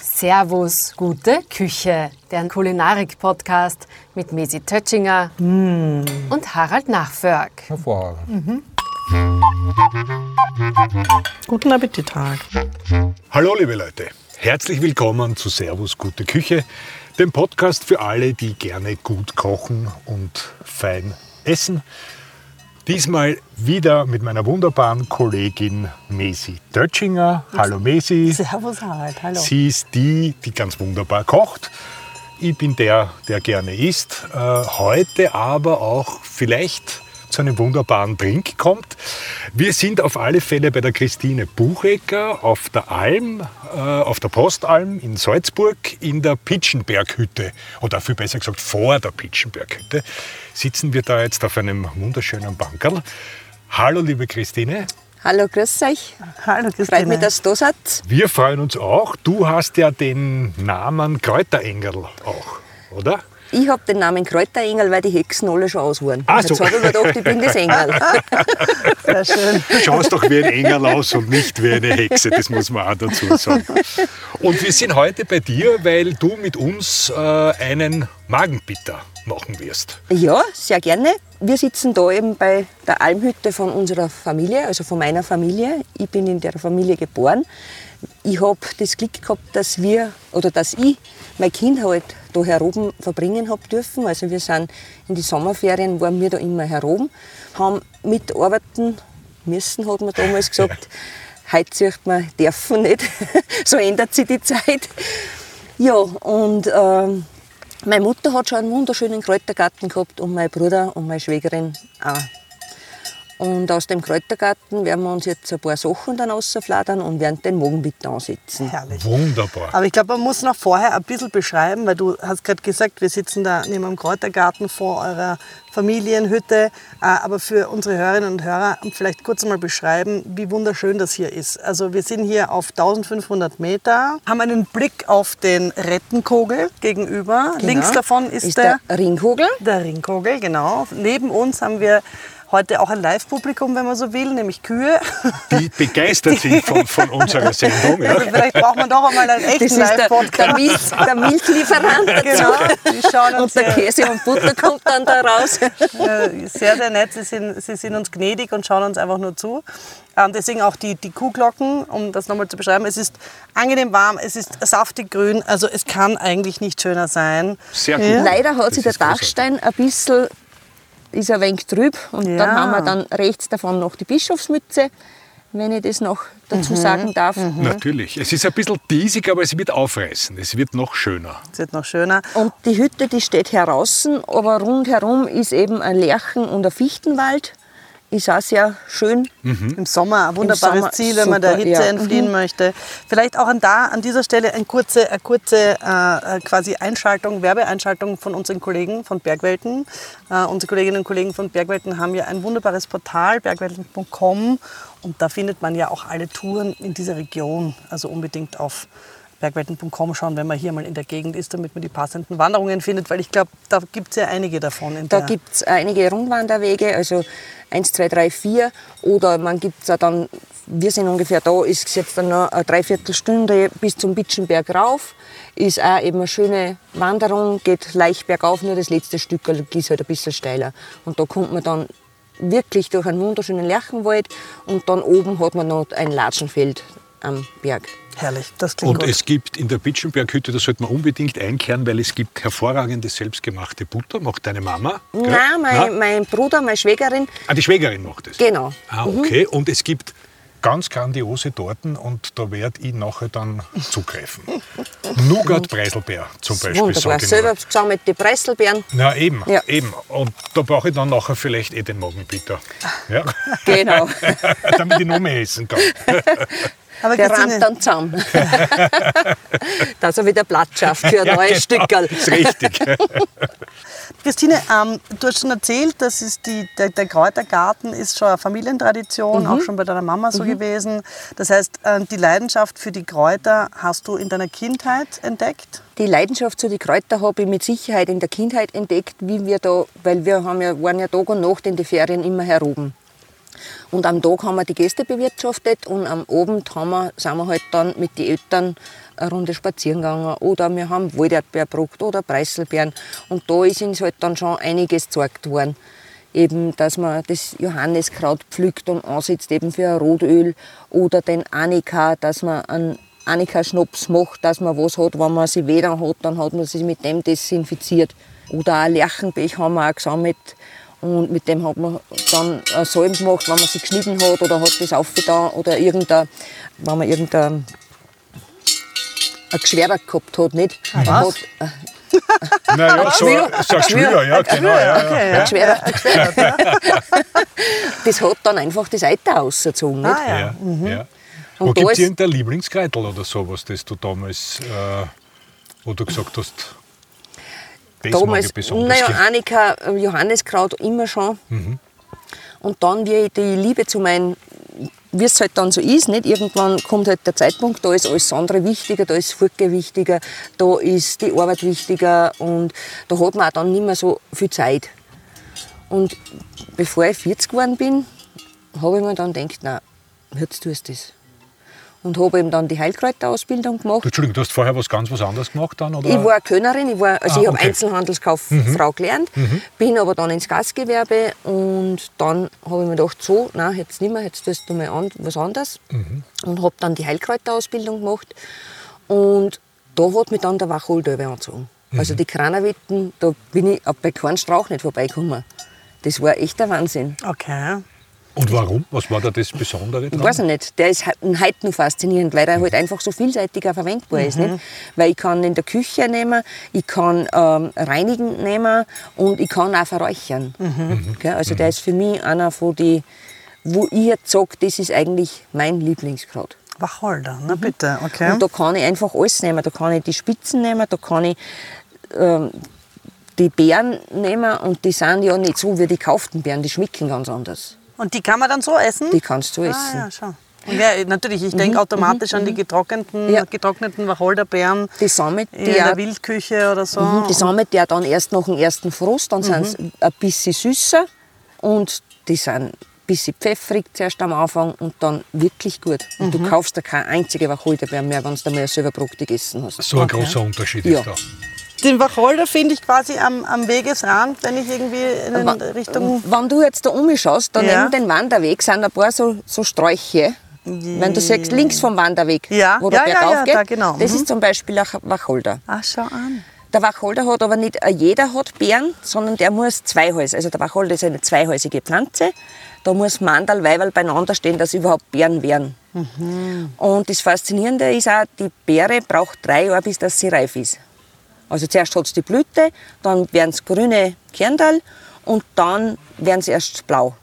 Servus, gute Küche, der Kulinarik-Podcast mit Mesi Tötschinger und Harald Nachförg. Hervorragend. Guten Appetit, Tag. Hallo liebe Leute, herzlich willkommen zu Servus Gute Küche, dem Podcast für alle, die gerne gut kochen und fein essen. Diesmal wieder mit meiner wunderbaren Kollegin Mesi Dötschinger. Hallo Mesi. Servus, Harald. Hallo. Sie ist die, die ganz wunderbar kocht. Ich bin der, der gerne isst. Äh, heute aber auch vielleicht zu einem wunderbaren Drink kommt. Wir sind auf alle Fälle bei der Christine Buchecker auf der Alm, äh, auf der Postalm in Salzburg in der Pitschenberghütte. Oder viel besser gesagt vor der Pitschenberghütte. Sitzen wir da jetzt auf einem wunderschönen Bankerl. Hallo liebe Christine. Hallo, grüß euch. Hallo, Freut mich, Christine. dass ihr da seid. Wir freuen uns auch. Du hast ja den Namen Kräuterengel auch, oder? Ich habe den Namen Kräuterengel, weil die Hexen alle schon aus waren. Ach so. Jetzt habe ich mir gedacht, ich bin das Engel. Sehr schön. Du schaust doch wie ein Engel aus und nicht wie eine Hexe, das muss man auch dazu sagen. Und wir sind heute bei dir, weil du mit uns äh, einen Magenbitter machen wirst. Ja, sehr gerne. Wir sitzen da eben bei der Almhütte von unserer Familie, also von meiner Familie. Ich bin in der Familie geboren. Ich habe das Glück gehabt, dass wir oder dass ich mein Kind halt da heroben verbringen hab dürfen. Also wir sind in die Sommerferien waren wir da immer heroben, haben mitarbeiten müssen, hat man damals gesagt. Heute sagt man, dürfen nicht. so ändert sich die Zeit. Ja, und ähm, meine Mutter hat schon einen wunderschönen Kräutergarten gehabt und mein Bruder und meine Schwägerin auch. Und aus dem Kräutergarten werden wir uns jetzt ein paar Sachen dann rausfladern und werden den Mogenbitter ansetzen. Herrlich. Wunderbar. Aber ich glaube, man muss noch vorher ein bisschen beschreiben, weil du hast gerade gesagt, wir sitzen da neben dem Kräutergarten vor eurer Familienhütte. Äh, Aber für unsere Hörerinnen und Hörer vielleicht kurz mal beschreiben, wie wunderschön das hier ist. Also wir sind hier auf 1500 Meter, haben einen Blick auf den Rettenkogel gegenüber. Links davon ist, Genau. ist der, Ringkugel. Der Ringkogel, genau. Neben uns haben wir heute auch ein Live-Publikum, wenn man so will, nämlich Kühe. Die begeistert sind von, von unserer Sendung. Ja. Also vielleicht braucht man doch einmal einen echten ist der, Live-Podcast. Milch, der Milchlieferant dazu. Genau, die schauen uns Und der Käse und Butter kommt dann da raus. äh, sehr, sehr nett. Sie sind, sie sind uns gnädig und schauen uns einfach nur zu. Ähm, deswegen auch die, die Kuhglocken, um das nochmal zu beschreiben. Es ist angenehm warm, es ist saftig grün, also es kann eigentlich nicht schöner sein. Sehr gut. Leider hat Das sich der ist großartig. Dachstein ein bisschen ist ein wenig trüb. Und Ja. dann haben wir dann rechts davon noch die Bischofsmütze, wenn ich das noch dazu sagen darf. Natürlich. Es ist ein bisschen diesig, aber es wird aufreißen. Es wird noch schöner. Es wird noch schöner. Und die Hütte, die steht heraußen, aber rundherum ist eben ein Lärchen- und ein Fichtenwald. Ist auch sehr schön. Im Sommer ein wunderbares Sommer Ziel, wenn man der super, Hitze ja. entfliehen möchte. Vielleicht auch an, da, an dieser Stelle eine kurze, eine kurze äh, äh, quasi Einschaltung, Werbeeinschaltung von unseren Kollegen von Bergwelten. Äh, unsere Kolleginnen und Kollegen von Bergwelten haben ja ein wunderbares Portal, bergwelten.com. Und da findet man ja auch alle Touren in dieser Region. Also unbedingt auf bergwelten.com schauen, wenn man hier mal in der Gegend ist, damit man die passenden Wanderungen findet, weil ich glaube, da gibt es ja einige davon. Da gibt es einige Rundwanderwege, also 1, 2, 3, 4. Oder man gibt es dann, wir sind ungefähr da, ist jetzt dann noch eine Dreiviertelstunde bis zum Bitschenberg rauf. Ist auch eben eine schöne Wanderung, geht leicht bergauf, nur das letzte Stück ist halt ein bisschen steiler. Und da kommt man dann wirklich durch einen wunderschönen Lerchenwald und dann oben hat man noch ein Latschenfeld am Berg. Herrlich, das klingt Und gut. es gibt in der Bitschenberghütte, das sollte man unbedingt einkehren, weil es gibt hervorragende selbstgemachte Butter. Macht deine Mama? gell? Nein, mein, Na? mein Bruder, meine Schwägerin, Ah, die Schwägerin macht es. genau. Ah, okay. Und es gibt ganz grandiose Torten und da werde ich nachher dann zugreifen. Nougat-Preiselbeer zum Beispiel. Wunderbar. Selber gesammelte Preiselbeeren. Na eben, Ja. eben. Und da brauche ich dann nachher vielleicht eh den Magenbitter. Ja? Genau. Damit ich noch mehr essen kann. Aber Der rammt dann zusammen. Dass er wieder Platz schafft für ein Ja, neues genau. Stückerl. Das ist richtig. Christine, ähm, du hast schon erzählt, dass es die, der, der Kräutergarten ist schon eine Familientradition, auch schon bei deiner Mama so gewesen. Das heißt, äh, die Leidenschaft für die Kräuter hast du in deiner Kindheit entdeckt? Die Leidenschaft zu den Kräutern habe ich mit Sicherheit in der Kindheit entdeckt, wie wir da, weil wir haben ja, waren ja Tag und Nacht in den Ferien immer heroben. Und am Tag haben wir die Gäste bewirtschaftet und am Abend haben wir, sind wir halt dann mit den Eltern eine Runde spazieren gegangen oder wir haben Walderdbeer oder Preiselbeeren. Und da ist uns halt dann schon einiges gezeigt worden. Eben, dass man das Johanniskraut pflückt und ansetzt eben für ein Rotöl oder den Annika, dass man einen Annika-Schnaps macht, dass man was hat, wenn man sie weder hat, dann hat man sie mit dem desinfiziert. Oder ein Lerchenpech haben wir auch gesammelt und mit dem hat man dann Salben gemacht, wenn man sie geschnitten hat oder hat das aufgetan oder irgendein, wenn man irgendein ein Geschwerter gehabt hat, nicht? Was? Hat, äh, Naja, so, so ein Geschwür, ja, genau. Ja, ja. Okay, ein ja. Geschwerter. das hat dann einfach das Eiter ausgezogen, nicht? Ah, ja. Ja, ja. Und Wo gibt es irgendein Lieblingskreitel oder sowas, das du damals, äh, wo du gesagt hast, das Damals, naja? Annika, äh, Johanniskraut immer schon. Und dann, wie die Liebe zu meinem, wie es halt dann so ist, nicht? irgendwann kommt halt der Zeitpunkt, da ist alles andere wichtiger, da ist Furke wichtiger, da ist die Arbeit wichtiger und da hat man auch dann nicht mehr so viel Zeit. Und bevor ich 40 geworden bin, habe ich mir dann gedacht, na, jetzt tust du das. Und habe eben dann die Heilkräuterausbildung gemacht. Du, Entschuldigung, du hast vorher was ganz was anderes gemacht dann? Oder? Ich war Kölnerin, ich, war, also Ah, ich habe okay. Einzelhandelskauffrau gelernt, bin aber dann ins Gastgewerbe und dann habe ich mir gedacht, so, nein, jetzt nicht mehr, jetzt tust du mal an, was anderes. Und habe dann die Heilkräuterausbildung gemacht und da hat mich dann der Wacholder angezogen. Also die Kranerwetten, da bin ich bei keinem Strauch nicht vorbeigekommen. Das war echt der Wahnsinn. Okay. Und warum? Was war da das Besondere Ich dran? weiß nicht, der ist he- heute noch faszinierend, weil er halt einfach so vielseitig auch verwendbar ist. Nicht? Weil ich kann in der Küche nehmen, ich kann ähm, reinigen nehmen und ich kann auch verräuchern. Gell? Also der ist für mich einer von die, wo ich jetzt sage, das ist eigentlich mein Lieblingskraut. Wacholder, na bitte, okay. Und da kann ich einfach alles nehmen. Da kann ich die Spitzen nehmen, da kann ich ähm, die Beeren nehmen und die sind ja nicht so wie die gekauften Beeren, die schmecken ganz anders. Und die kann man dann so essen? Die kannst du essen. Ah, ja, schau. Ja, natürlich, ich denke automatisch an die getrockneten, Ja. getrockneten Wacholderbeeren Die sammelt in die der Wildküche oder so. Mhm, Die sammelt ja dann erst nach dem ersten Frost, dann sind sie ein bisschen süßer und die sind ein bisschen pfeffrig zuerst am Anfang und dann wirklich gut. Und du kaufst da keine einzige Wacholderbeere mehr, wenn du mal selber Brot gegessen hast. So ein großer Unterschied Ja. ist da. Den Wacholder finde ich quasi am, am Wegesrand, wenn ich irgendwie in Wa- Richtung... Wenn du jetzt da umschaust, da Ja. neben dem Wanderweg sind ein paar so, so Sträuche. Wenn du siehst, links vom Wanderweg, Ja, wo der ja, Berg ja, ja, aufgeht, da genau. das Mhm. ist zum Beispiel ein Wacholder. Ach, schau an. Der Wacholder hat aber nicht äh, jeder hat Beeren, sondern der muss zweihäusig. Also der Wacholder ist eine zweihäusige Pflanze. Da muss Mandel, Weiberl beieinander stehen, dass überhaupt Beeren werden. Und das Faszinierende ist auch, die Beere braucht drei Jahre, bis dass sie reif ist. Also zuerst hat es die Blüte, dann werden es grüne Kernteil und dann werden sie erst blau,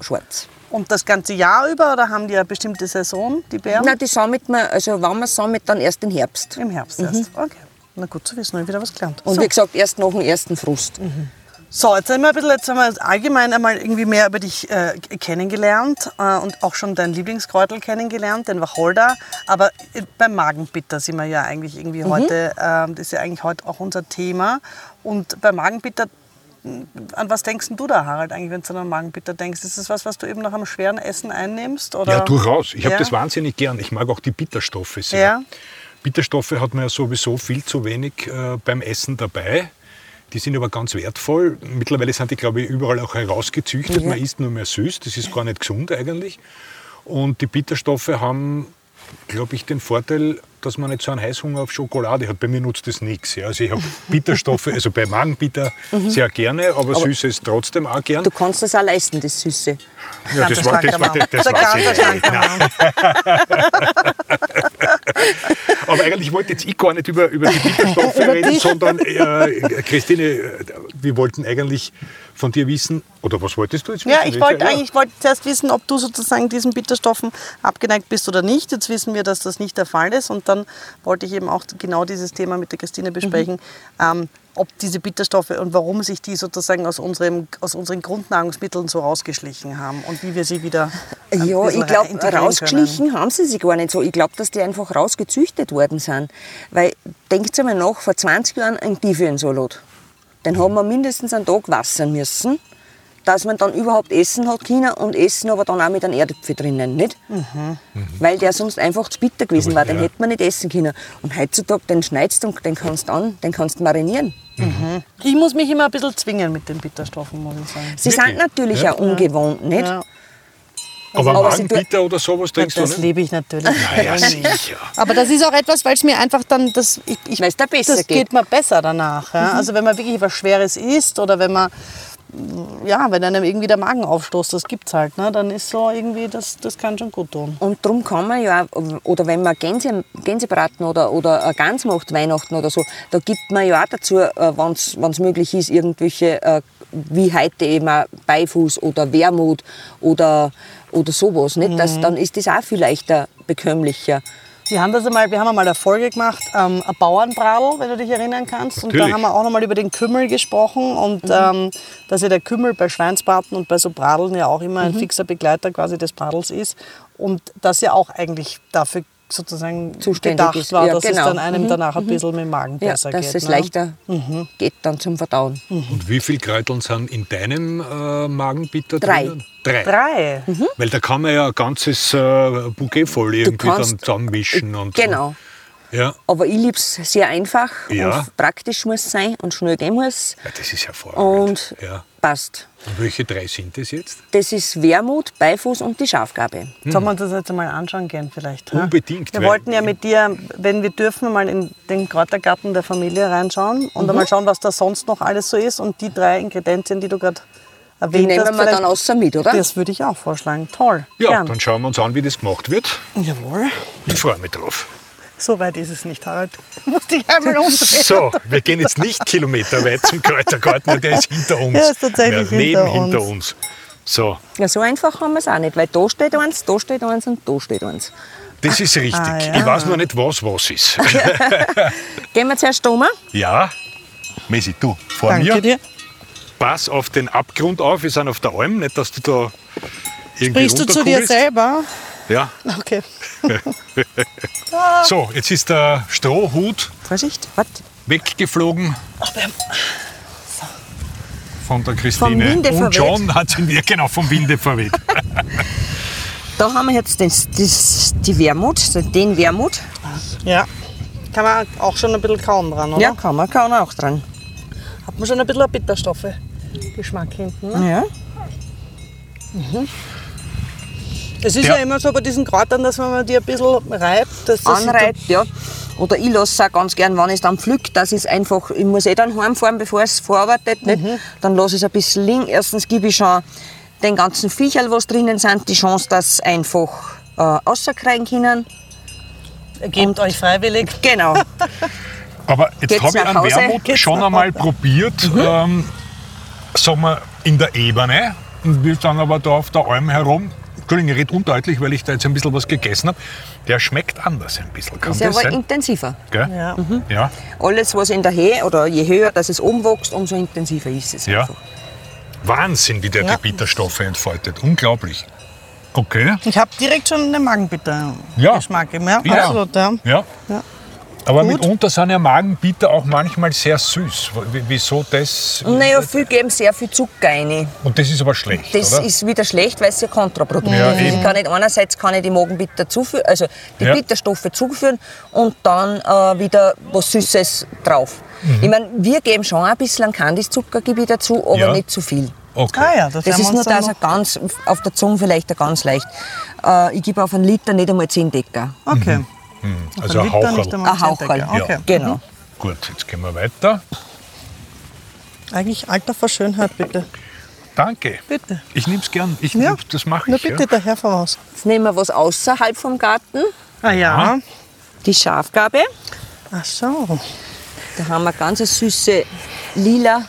schwarz. Und das ganze Jahr über oder haben die eine bestimmte Saison, die Beeren? Nein, die sammelt man, also wenn man sammelt, dann erst im Herbst. Im Herbst erst. Okay. Na gut zu wissen, ich wieder was gelernt. Und so. wie gesagt, erst nach dem ersten Frust. So, jetzt haben wir ein bisschen jetzt haben wir allgemein einmal irgendwie mehr über dich äh, kennengelernt äh, und auch schon dein Lieblingskräutel kennengelernt, den Wacholder. Aber äh, beim Magenbitter sind wir ja eigentlich irgendwie heute, äh, das ist ja eigentlich heute auch unser Thema. Und beim Magenbitter, an was denkst du da, Harald, eigentlich, wenn du an einen Magenbitter denkst? Ist das was, was du eben nach einem schweren Essen einnimmst? Oder? Ja, durchaus. Ich habe Ja? das wahnsinnig gern. Ich mag auch die Bitterstoffe sehr. Ja. Bitterstoffe hat man ja sowieso viel zu wenig äh, beim Essen dabei. Die sind aber ganz wertvoll. Mittlerweile sind die, glaube ich, überall auch herausgezüchtet. Man isst nur mehr süß. Das ist gar nicht gesund eigentlich. Und die Bitterstoffe haben, glaube ich, den Vorteil, dass man nicht so einen Heißhunger auf Schokolade hat. Bei mir nutzt das nichts. Ja. Also ich habe Bitterstoffe, also bei Magenbitter sehr gerne, aber, Süßes trotzdem auch gern. Du kannst das auch leisten, das Süße. Ja, das war, das war, das, das Der war Schlankermann. Aber eigentlich wollte jetzt ich gar nicht über, über die Bitterstoffe reden, sondern äh, Christine, äh, wir wollten eigentlich von dir wissen, oder was wolltest du jetzt wissen? Ja, ich wollte Ja. eigentlich wollte zuerst wissen, ob du sozusagen diesen Bitterstoffen abgeneigt bist oder nicht. Jetzt wissen wir, dass das nicht der Fall ist. Und dann wollte ich eben auch genau dieses Thema mit der Christine besprechen, ähm, ob diese Bitterstoffe und warum sich die sozusagen aus, unserem, aus unseren Grundnahrungsmitteln so rausgeschlichen haben und wie wir sie wieder ein Ja, ich glaube, rausgeschlichen haben sie sich gar nicht so. Ich glaube, dass die einfach rausgezüchtet worden sind. Weil, denkt einmal nach, vor 20 Jahren ein Tiefensalat. Den haben wir mindestens einen Tag waschen müssen, dass man dann überhaupt essen hat können und essen aber dann auch mit einem Erdäpfel drinnen, nicht? Weil der sonst einfach zu bitter gewesen Aber war, den ja. hätte man nicht essen können. Und heutzutage, den schneidest du und den kannst du an, den kannst du marinieren. Ich muss mich immer ein bisschen zwingen mit den Bitterstoffen, muss ich sagen. Sie Wirklich? sind natürlich Ja. auch ungewohnt, nicht? Ja, Aber aber Magenbitter oder sowas trinkst du das nicht? liebe ich natürlich. Ah, ja, sicher. Aber das ist auch etwas, weil es mir einfach dann, das, ich, ich, Weil's dir besser das geht. geht mir besser danach. Ja? Also wenn man wirklich was Schweres isst oder wenn man, ja, wenn einem irgendwie der Magen aufstoßt, das gibt's halt, ne? dann ist so irgendwie, das, das kann schon gut tun. Und darum kann man ja, auch- oder wenn man Gänse, Gänsebraten oder, oder eine Gans macht, Weihnachten oder so, da gibt man ja auch dazu, wenn es möglich ist, irgendwelche, äh, wie heute eben Beifuß oder Wermut oder, oder sowas. Nicht? Mhm. Das, dann ist das auch viel leichter bekömmlicher. Wir haben das einmal, wir haben einmal eine Folge gemacht, ähm, ein Bauernbradl, wenn du dich erinnern kannst. Und Natürlich. da haben wir auch nochmal über den Kümmel gesprochen und ähm, dass ja der Kümmel bei Schweinsbraten und bei so Bradeln ja auch immer ein fixer Begleiter quasi des Bradels ist. Und das ja auch eigentlich dafür sozusagen Zuständig gedacht ist. war, Ja, dass genau. es dann einem danach ein bisschen mit dem Magen Ja, besser dass geht. es ne? leichter geht dann zum Verdauen. Und wie viel Kräuteln sind in deinem äh, Magenbitter Drei. drinnen? Drei. Drei. Weil da kann man ja ein ganzes äh, Bouquet voll irgendwie dann zusammenmischen. Und Genau. Ja. Aber ich liebe es sehr einfach Ja. und praktisch muss es sein und schnell gehen muss ja, das ist hervorragend. und ja. Passt. Und welche drei sind das jetzt? Das ist Wermut, Beifuß und die Schafgabe. Sollen wir uns das jetzt einmal anschauen gehen vielleicht? Unbedingt, Wir wollten ja mit dir, wenn wir dürfen, mal in den Kräutergarten der Familie reinschauen und Mhm. einmal schauen, was da sonst noch alles so ist. Und die drei Ingredienzien, die du gerade Die erwähnt nehmen hast, wir dann außer mit, oder? Das würde ich auch vorschlagen. Toll. Ja, Gern. dann schauen wir uns an, wie das gemacht wird. Jawohl. Ich freue mich drauf. So weit ist es nicht, Harald. Du musst dich einmal umdrehen. So, wir gehen jetzt nicht kilometerweit zum Kräutergarten, der ist hinter uns. Ja, ist tatsächlich ja, neben hinter hinter uns. uns. So, Ja, so einfach haben wir es auch nicht, weil da steht eins, da steht eins und da steht eins. das ist richtig. Ah, ja. Ich weiß nur nicht, was was ist. Gehen wir zuerst um. ja, Messi, du, vor Danke mir. dir. Pass auf den Abgrund auf, wir sind auf der Alm, nicht, dass du da irgendwie Sprichst du zu dir selber? Ja. Okay. So, jetzt ist der Strohhut Vorsicht, warte. weggeflogen haben- von der Christine. Winde Und. John hat mir genau vom Winde verweht. Da haben wir jetzt das, das, die Wermut, den Wermut. Ja. Kann man auch schon ein bisschen kauen dran, oder? Ja, kann man, man auch dran. Hat man schon ein bisschen einen Bitterstoffe-Geschmack hinten. Ne? Ja. Es ist Ja. ja. immer so bei diesen Kräutern, dass wenn man die ein bisschen reibt, dass das Anreibt, ja. Oder ich lasse es auch ganz gern, wenn ich es dann pflück, dass ich es einfach, ich muss eh dann heimfahren, bevor es verarbeitet, nicht? dann lasse ich es ein bisschen liegen. Erstens gebe ich schon den ganzen Viecherl, was drinnen sind, die Chance, dass sie einfach äh, rauskriegen können. Gebt euch freiwillig. Genau. Aber jetzt habe ich Hause? Wermut Geht's schon einmal probiert, ähm, sagen wir, in der Ebene. Und wir sind aber da auf der Alm herum. Entschuldigung, ich rede undeutlich, weil ich da jetzt ein bisschen was gegessen habe. Der schmeckt anders ein bisschen. Kann ist das aber sein? intensiver. Gell? Ja. Ja. Alles, was in der Höhe oder je höher dass es umwächst, umso intensiver ist es Ja. einfach. Wahnsinn, wie der Ja. die Bitterstoffe entfaltet. Unglaublich. Okay. Ich habe direkt schon einen Magenbitter-Geschmack. Ja. Ja. absolut. Ja. Ja. Ja. Aber Gut. mitunter sind ja Magenbitter auch manchmal sehr süß. W- Wieso das? Naja, viel geben sehr viel Zucker rein. Und das ist aber schlecht, Das oder? ist wieder schlecht, weil es ja kontraproduktiv Ja, ist. Ich kann nicht einerseits kann ich die Magenbitter zuführen, also die Ja. Bitterstoffe zuführen und dann äh, wieder was Süßes drauf. Mhm. Ich meine, wir geben schon ein bisschen ich dazu, aber Ja. nicht zu viel. okay. Ah ja, das, Das ist nur das ganz, auf der Zunge vielleicht ganz leicht. Äh, ich gebe auf einen Liter nicht einmal 10 Decker. Okay. Also ein Liter, Haucherl. Ein 10 Haucherl. Okay. Genau. Gut, jetzt gehen wir weiter. Eigentlich Alter vor Schönheit, bitte. Danke. Bitte. Ich nehme es gern. Ich, Ja. Das mache Na ich. bitte, Ja. daher voraus. Jetzt nehmen wir was außerhalb vom Garten. Ah ja. Die Schafgabe. Ach so. Da haben wir ganz eine süße lila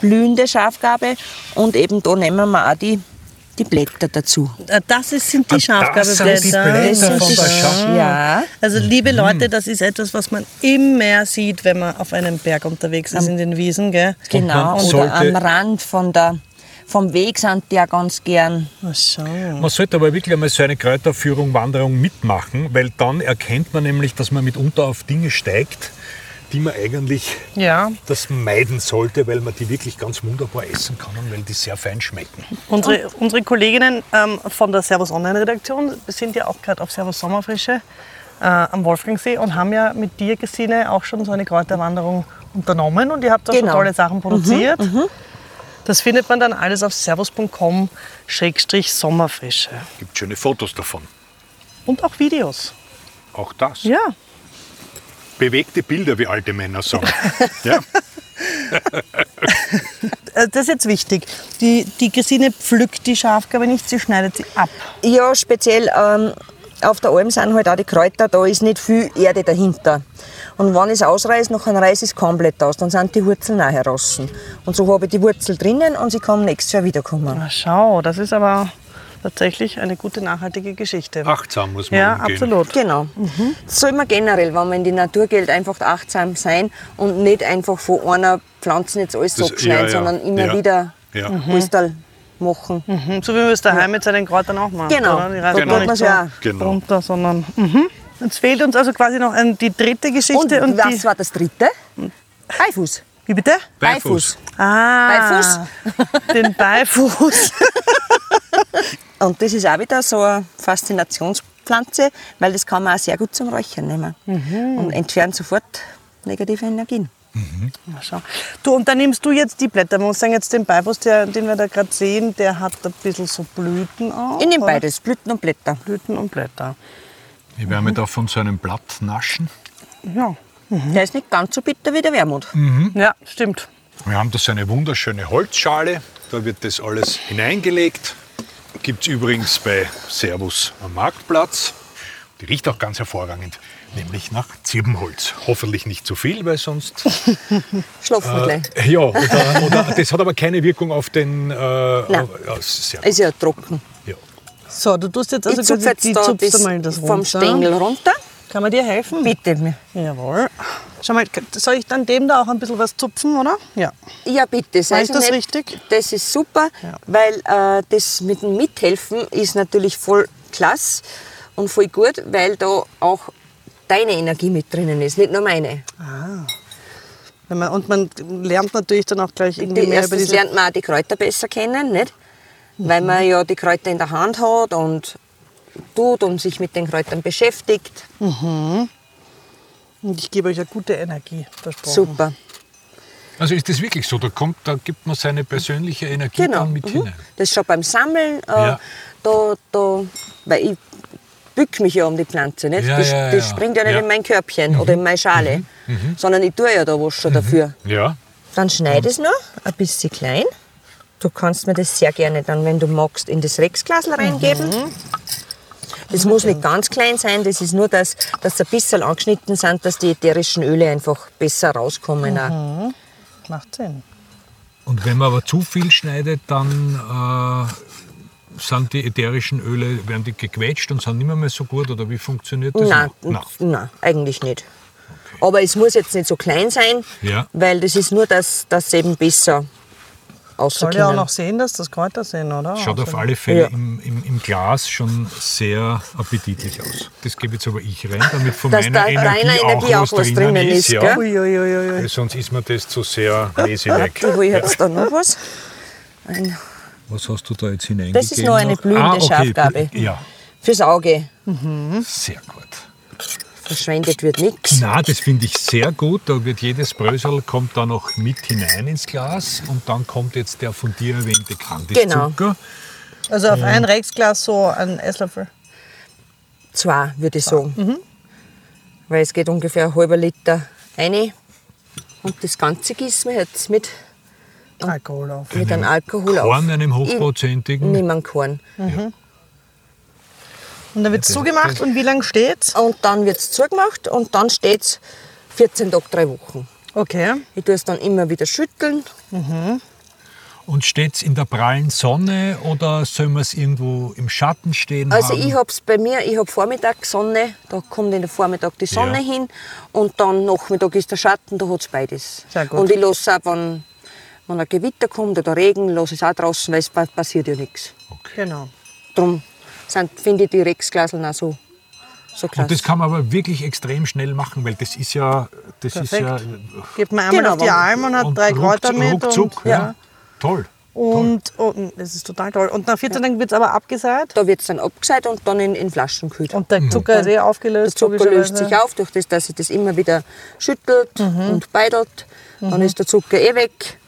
blühende Schafgabe und eben da nehmen wir auch die, die Blätter dazu. Äh, Das ist, sind die Ah, das Schafgabeblätter. sind die Blätter Das von ist der. Schaf- Ja, Also liebe Leute, das ist etwas, was man immer sieht, wenn man auf einem Berg unterwegs ist in den Wiesen. Gell? genau. Oder am Rand von der, vom Weg sind die ja ganz gern. Ach so. Man sollte aber wirklich einmal so eine Kräuterführung, Wanderung mitmachen, weil dann erkennt man nämlich, dass man mitunter auf Dinge steigt, die man eigentlich Ja. das meiden sollte, weil man die wirklich ganz wunderbar essen kann und weil die sehr fein schmecken. Unsere, unsere Kolleginnen ähm, von der Servus Online Redaktion sind ja auch gerade auf Servus Sommerfrische äh, am Wolfgangsee und haben ja mit dir, Gesine, auch schon so eine Kräuterwanderung unternommen und ihr habt auch Genau. schon tolle Sachen produziert. Das findet man dann alles auf servus.com-sommerfrische. Gibt schöne Fotos davon. Und auch Videos. Auch das. Ja. Bewegte Bilder, wie alte Männer sagen. ja. Äh, Das ist jetzt wichtig. Die, die Gesine pflückt die Schafgabe nicht, sie schneidet sie ab. Ja, speziell ähm, auf der Alm sind halt auch die Kräuter, da ist nicht viel Erde dahinter. Und wenn ich es ausreiße, dann reiße ich es komplett aus, dann sind die Wurzeln auch heraus. Und so habe ich die Wurzel drinnen und sie kann nächstes Jahr wiederkommen. Na schau, das ist aber tatsächlich eine gute nachhaltige Geschichte. Achtsam muss man ja, umgehen. absolut. Genau. Das soll man generell, wenn man in die Natur geht, einfach achtsam sein und nicht einfach von einer Pflanze jetzt alles Das- abschneiden, ja, ja. sondern immer Ja. wieder Ja. alles da machen. Mhm, So wie man es daheim mit seinen Kräutern auch macht. Genau, Oder? Die man man's nicht so ja. Genau. runter, sondern. Mhm. Jetzt fehlt uns also quasi noch ein, die dritte Und, Geschichte. Und, was die, war das dritte? Beifuß. wie bitte? Beifuß. Ah, Beifuß. Den Beifuß. Und das ist auch wieder so eine Faszinationspflanze, weil das kann man auch sehr gut zum Räuchern nehmen. Und entfernt sofort negative Energien. Na, schau. Du, und dann nimmst du jetzt die Blätter. Man muss sagen, jetzt den Beifuß, der, den wir da gerade sehen, der hat ein bisschen so Blüten auch. Ich nehme beides, Blüten und Blätter. Blüten und Blätter. Ich werde mir da von so einem Blatt naschen. Ja, Der ist nicht ganz so bitter wie der Wermut. ja stimmt. Wir haben da so eine wunderschöne Holzschale. Da wird das alles hineingelegt. Gibt es übrigens bei Servus am Marktplatz. Die riecht auch ganz hervorragend, nämlich nach Zirbenholz. Hoffentlich nicht zu viel, weil sonst. Schlafen wir gleich. Ja, oder, oder, das hat aber keine Wirkung auf den. Äh, Nein. ja, sehr gut. Ist ja trocken. Ja. So, du tust jetzt also ich zupfe die jetzt da zupfst das einmal das vom runter. Stängel runter. Kann man dir helfen? Bitte mir. Jawohl. Schau mal, soll ich dann dem da auch ein bisschen was zupfen, oder? Ja. Ja, bitte. sei ich so das nett. richtig? Das ist super, Ja. weil äh, das mit dem Mithelfen ist natürlich voll klasse und voll gut, weil da auch deine Energie mit drinnen ist, nicht nur meine. Wenn man, und man lernt natürlich dann auch gleich irgendwie Die, mehr über diese... lernt man auch die Kräuter besser kennen, nicht? weil man ja die Kräuter in der Hand hat und tut und sich mit den Kräutern beschäftigt. Und ich gebe euch eine gute Energie, versprochen. Super. Also ist das wirklich so? Da, kommt, da gibt man seine persönliche Energie Genau. dann mit Mhm. hinein. Das ist schon beim Sammeln. Äh, Ja. da, da, weil ich bück mich ja um die Pflanze. Nicht? Ja, das, ja, das springt ja nicht Ja. in mein Körbchen oder in meine Schale, sondern ich tue ja da was schon dafür. Ja. Dann schneide ich es noch ein bisschen klein. Du kannst mir das sehr gerne dann, wenn du magst, in das Rexglas reingeben. Das muss nicht ganz klein sein, das ist nur, dass, dass sie ein bisschen angeschnitten sind, dass die ätherischen Öle einfach besser rauskommen. auch. Macht Sinn. Und wenn man aber zu viel schneidet, dann äh, sind die ätherischen Öle, werden die gequetscht und sind nicht mehr, mehr so gut? Oder wie funktioniert das? Nein, Nein. nein, eigentlich nicht. Aber es muss jetzt nicht so klein sein, Ja. weil das ist nur, dass das eben besser Soll ja auch noch sehen, dass das Kräuter sind, oder? Schaut auf Also- alle Fälle Ja. im, im, im Glas schon sehr appetitlich aus. Das gebe jetzt aber ich rein, damit von Dass meiner da Energie, reiner Energie auch was drinnen, drinnen ist. ist, ja. gell? Uiuiuiui. Weil Sonst ist mir das zu sehr. Ich will jetzt da noch was. Ein, Was hast du da jetzt hineingegeben? Das ist noch eine blühende ah, okay. Schafgabe. Ja, fürs Auge. sehr gut. Verschwendet wird nichts. Na, das finde ich sehr gut. Da wird jedes Brösel kommt da noch mit hinein ins Glas und dann kommt jetzt der von dir erwähnte Genau. Kandiszucker. Also auf ein Rexglas so ein Esslöffel. Zwei, würde ich sagen. Weil es geht ungefähr ein halber Liter rein. Und das Ganze gießen wir jetzt mit, Alkohol auf. mit einem Alkohol Korn, auf. einem hochprozentigen. Nimm einen Korn. Und dann wird es zugemacht und wie lange steht's? Und dann wird es zugemacht und dann steht es 14 Tage, drei Wochen. Okay. Ich tue es dann immer wieder schütteln. Und steht es in der prallen Sonne oder soll man es irgendwo im Schatten stehen Also haben? ich habe es bei mir, ich habe Vormittag Sonne, da kommt in der Vormittag die Sonne Ja. hin und dann Nachmittag ist der Schatten, da hat es beides. Sehr gut. Und ich lasse auch, wenn, wenn ein Gewitter kommt oder Regen, lasse ich es auch draußen, weil es pa- passiert ja nichts. Genau. Darum sind, finde ich die Rexglaseln auch so, so klasse. Und das kann man aber wirklich extrem schnell machen, weil das ist ja, das Perfekt. ist ja. Gibt man einmal Genau, auf die Alm und hat und drei Kräuter ruckzuck- mit. ruckzuck, und, ja. Toll. Und, und das ist total toll. Und nach 14 Tagen wird es aber abgeseit. Da wird es dann abgeseit und dann in, in Flaschen gekühlt. Und der Zucker ist eh der aufgelöst. Zucker löst sich auf, durch das, dass sich das immer wieder schüttelt Mhm. und beidelt. Dann ist der Zucker eh weg.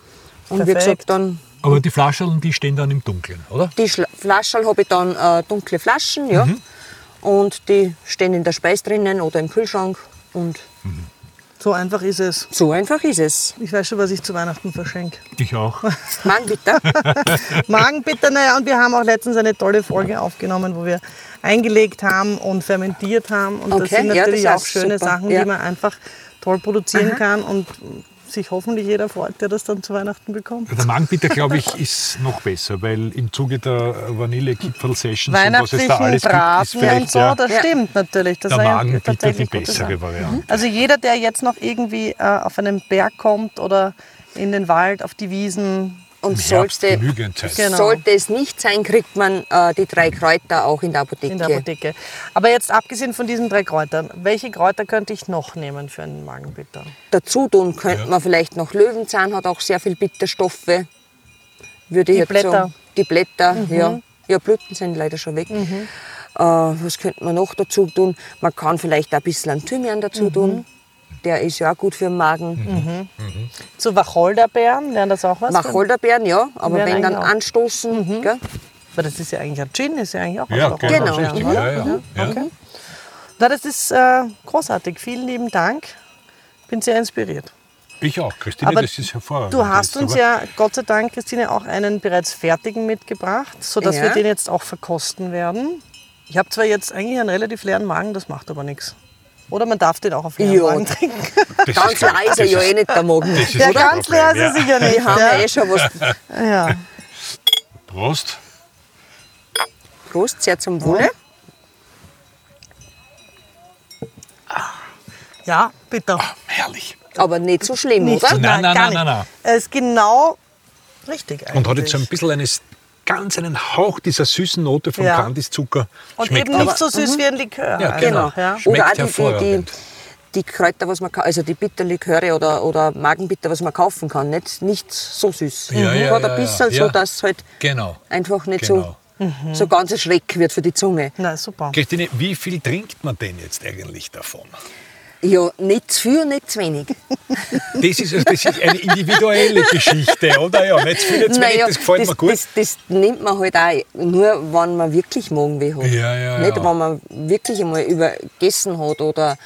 Und wie Perfekt. gesagt, dann Aber die Flaschen, die stehen dann im Dunkeln, oder? die Schla- Flaschen habe ich dann äh, dunkle Flaschen, ja. Mhm. Und die stehen in der Speis drinnen oder im Kühlschrank. Und So einfach ist es. so einfach ist es. Ich weiß schon, was ich zu Weihnachten verschenke. Ich auch. Mann, bitte. Magenbitter, naja, und wir haben auch letztens eine tolle Folge aufgenommen, wo wir eingelegt haben und fermentiert haben. Und das Okay, sind ja, natürlich das auch schöne super, Sachen, ja. die man einfach toll produzieren kann und sich hoffentlich jeder freut, der das dann zu Weihnachten bekommt. Der Magenbitter, glaube ich, ist noch besser, weil im Zuge der Vanille-Kipfel-Sessions und was es da alles gibt, ist Braten und so, ja, das stimmt natürlich. Das der Magenbitter die bessere. Variante. Also jeder, der jetzt noch irgendwie äh, auf einen Berg kommt oder in den Wald, auf die Wiesen, Und sollte, Zeit. Genau. sollte es nicht sein, kriegt man äh, die drei Kräuter auch in der Apotheke. in der Apotheke. Aber jetzt abgesehen von diesen drei Kräutern, welche Kräuter könnte ich noch nehmen für einen Magenbitter? Dazu tun könnte man vielleicht noch Löwenzahn, hat auch sehr viel Bitterstoffe. Würde Die jetzt Blätter. sagen. Die Blätter, ja. Ja, Blüten sind leider schon weg. Äh, was könnte man noch dazu tun? Man kann vielleicht auch ein bisschen Thymian dazu tun. Der ist ja auch gut für den Magen. Zu Wacholderbeeren, wären das auch was? Wacholderbeeren, ja, aber wenn dann auch- anstoßen, gell? Aber das ist ja eigentlich ein Gin, ist ja eigentlich auch Ja, aus genau. Richtig. oder? Ja, ja. Ja. Okay. Na, das ist äh, großartig. Vielen lieben Dank. Bin sehr inspiriert. Ich auch, Christine, Aber das ist hervorragend. Du hast uns ja, Gott sei Dank, Christine, auch einen bereits fertigen mitgebracht, sodass Ja. wir den jetzt auch verkosten werden. Ich habe zwar jetzt eigentlich einen relativ leeren Magen, das macht aber nichts. Oder man darf den auch auf leeren Ja. Trinken. Das Ganz leer ist er ja eh nicht der Magen. Ja, ganz leer ist er sicher nicht. haben ja Ja. eh schon was. Ja. Prost. Prost, sehr zum Wohle. ja, bitte. Herrlich. Aber nicht so schlimm, Nicht oder? so- Nein, nein, nein, nein, nicht. Es ist genau richtig eigentlich. Und hat jetzt so ein bisschen eines, ganz einen Hauch dieser süßen Note vom Ja. Kandiszucker. Und Schmeckt eben nicht aber- so süß wie ein Likör. Ja, einfach, genau. Ja. Schmeckt Oder auch die, die, die, hervorragend. die Kräuter, was man also die Bitterliköre oder, oder Magenbitter, was man kaufen kann. Nicht, nicht so süß. Ja, ja, Hat ja, ein bisschen ja. so, dass es halt Genau. einfach nicht Genau. so, so ganz ein Schreck wird für die Zunge. Na, super. Christine, wie viel trinkt man denn jetzt eigentlich davon? Ja, nicht zu viel, nicht zu wenig. Das ist, das ist eine individuelle Geschichte, oder? Ja, nicht zu viel, nicht zu wenig, das gefällt das, mir gut. Das, das nimmt man halt auch nur, wenn man wirklich Magenweh hat. Ja, ja, nicht, ja. wenn man wirklich einmal übergessen hat oder,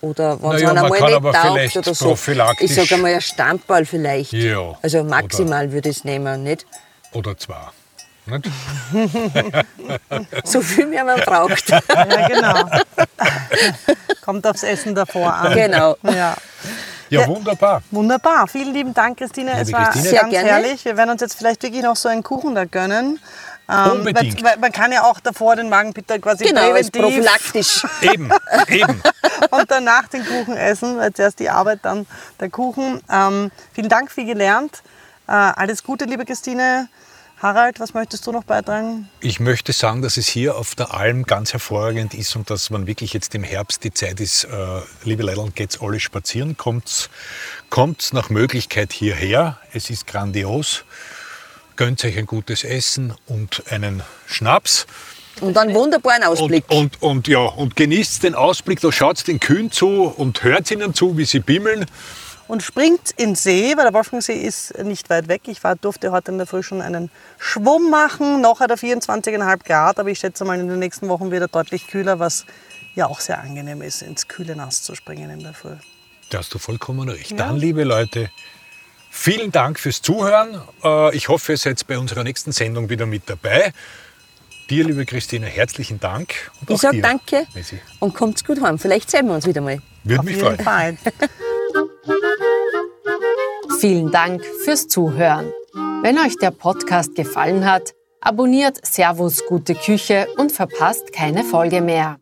oder wenn es ja, einem man einmal nicht taugt oder so. Ich sage einmal ein Stammball vielleicht. Ja, Also maximal würde ich es nehmen, nicht? Oder zwei. Nicht? So viel, wie man braucht. Ja, genau. Kommt aufs Essen davor an. Genau. Ja. Ja, Ja. wunderbar. Wunderbar. Vielen lieben Dank, Christine. Es Liebe war Christine. Sehr ganz gerne. herrlich. Wir werden uns jetzt vielleicht wirklich noch so einen Kuchen da gönnen. Ähm, Unbedingt. Weil, weil man kann ja auch davor den Magenbitter quasi Genau, präventiv prophylaktisch. Eben, eben. und danach den Kuchen essen, weil zuerst die Arbeit, dann der Kuchen. Ähm, vielen Dank, viel gelernt. Äh, alles Gute, liebe Christine. Harald, was möchtest du noch beitragen? Ich möchte sagen, dass es hier auf der Alm ganz hervorragend ist und dass man wirklich jetzt im Herbst die Zeit ist, äh, liebe Leute, geht's alle spazieren, kommt's, kommt's nach Möglichkeit hierher. Es ist grandios. Gönnt euch ein gutes Essen und einen Schnaps. Und einen wunderbaren Ausblick. Und, und, und, ja, und genießt den Ausblick, da schaut den Kühen zu und hört ihnen zu, wie sie bimmeln. Und springt in den See, weil der Wolfgangsee ist nicht weit weg. Ich war, durfte heute in der Früh schon einen Schwumm machen. Noch hat er 24,5 Grad, aber ich schätze mal in den nächsten Wochen wird er deutlich kühler, was ja auch sehr angenehm ist, ins kühle Nass zu springen in der Früh. Da hast du vollkommen recht. Dann, liebe Leute, vielen Dank fürs Zuhören. Äh, Ich hoffe, ihr seid bei unserer nächsten Sendung wieder mit dabei. Dir, liebe Christine, herzlichen Dank. Und ich sage danke Messi. und kommt's gut heim. Vielleicht sehen wir uns wieder mal. Würde Auf mich jeden freuen. Vielen Dank fürs Zuhören. Wenn euch der Podcast gefallen hat, abonniert Servus Gute Küche und verpasst keine Folge mehr.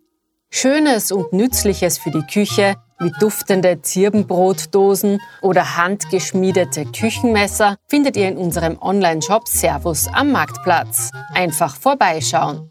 Schönes und Nützliches für die Küche wie duftende Zirbenbrotdosen oder handgeschmiedete Küchenmesser findet ihr in unserem Online-Shop Servus am Marktplatz. Einfach vorbeischauen.